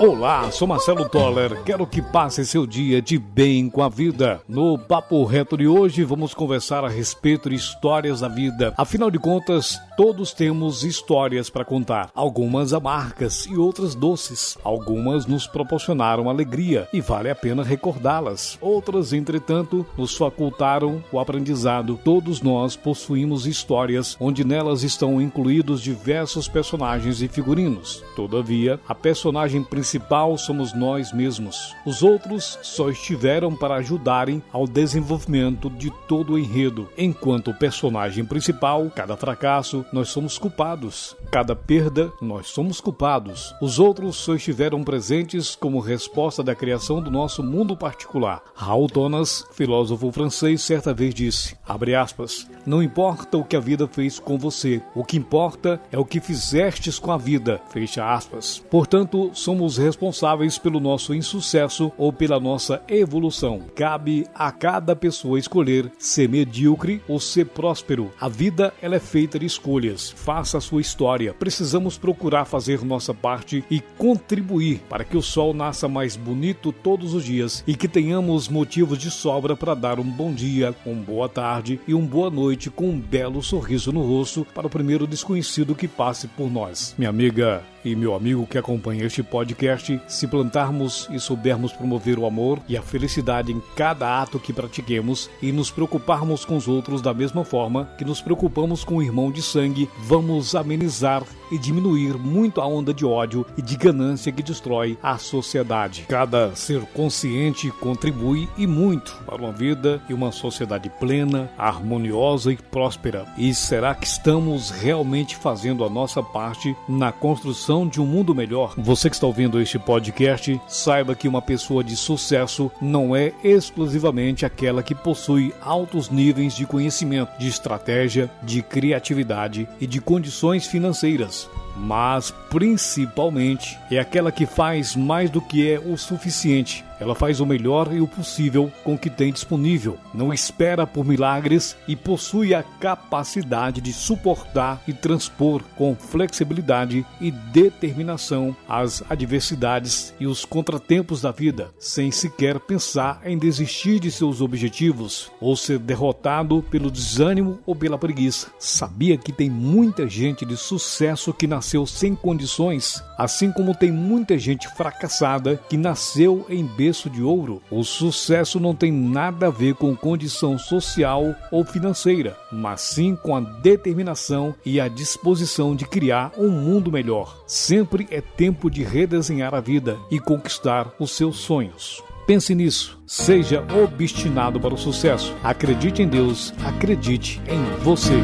Olá, sou Marcelo Toller. Quero que passe seu dia de bem com a vida. No Papo Reto de hoje, vamos conversar a respeito de histórias da vida. Afinal de contas, todos temos histórias para contar. Algumas amargas e outras doces. Algumas nos proporcionaram alegria e vale a pena recordá-las. Outras, entretanto, nos facultaram o aprendizado. Todos nós possuímos histórias onde nelas estão incluídos diversos personagens e figurinos. Todavia, a personagem principal principal somos nós mesmos. Os outros só estiveram para ajudarem ao desenvolvimento de todo o enredo. Enquanto o personagem principal, cada fracasso, nós somos culpados. Cada perda, nós somos culpados. Os outros só estiveram presentes como resposta da criação do nosso mundo particular. Raul Thomas, filósofo francês, certa vez disse, aspas, não importa o que a vida fez com você, o que importa é o que fizestes com a vida, fecha aspas. Portanto, somos somos responsáveis pelo nosso insucesso ou pela nossa evolução. Cabe a cada pessoa escolher ser medíocre ou ser próspero. A vida ela é feita de escolhas. Faça a sua história. Precisamos procurar fazer nossa parte e contribuir para que o sol nasça mais bonito todos os dias e que tenhamos motivos de sobra para dar um bom dia, uma boa tarde e uma boa noite com um belo sorriso no rosto para o primeiro desconhecido que passe por nós. Minha amiga e meu amigo que acompanha este podcast, se plantarmos e soubermos promover o amor e a felicidade em cada ato que pratiquemos e nos preocuparmos com os outros da mesma forma que nos preocupamos com o irmão de sangue, vamos amenizar e diminuir muito a onda de ódio e de ganância que destrói a sociedade. Cada ser consciente contribui e muito para uma vida e uma sociedade plena, harmoniosa e próspera. E será que estamos realmente fazendo a nossa parte na construção de um mundo melhor? Você que está ouvindo este podcast, saiba que uma pessoa de sucesso não é exclusivamente aquela que possui altos níveis de conhecimento, de estratégia, de criatividade e de condições financeiras mas principalmente é aquela que faz mais do que é o suficiente ela faz o melhor e o possível com o que tem disponível, não espera por milagres e possui a capacidade de suportar e transpor com flexibilidade e determinação as adversidades e os contratempos da vida, sem sequer pensar em desistir de seus objetivos ou ser derrotado pelo desânimo ou pela preguiça. Sabia que tem muita gente de sucesso que nasceu sem condições, assim como tem muita gente fracassada que nasceu em berço de ouro. O sucesso não tem nada a ver com condição social ou financeira, mas sim com a determinação e a disposição de criar um mundo melhor. Sempre é tempo de redesenhar a vida e conquistar os seus sonhos. Pense nisso. Seja obstinado para o sucesso. Acredite em Deus. Acredite em você.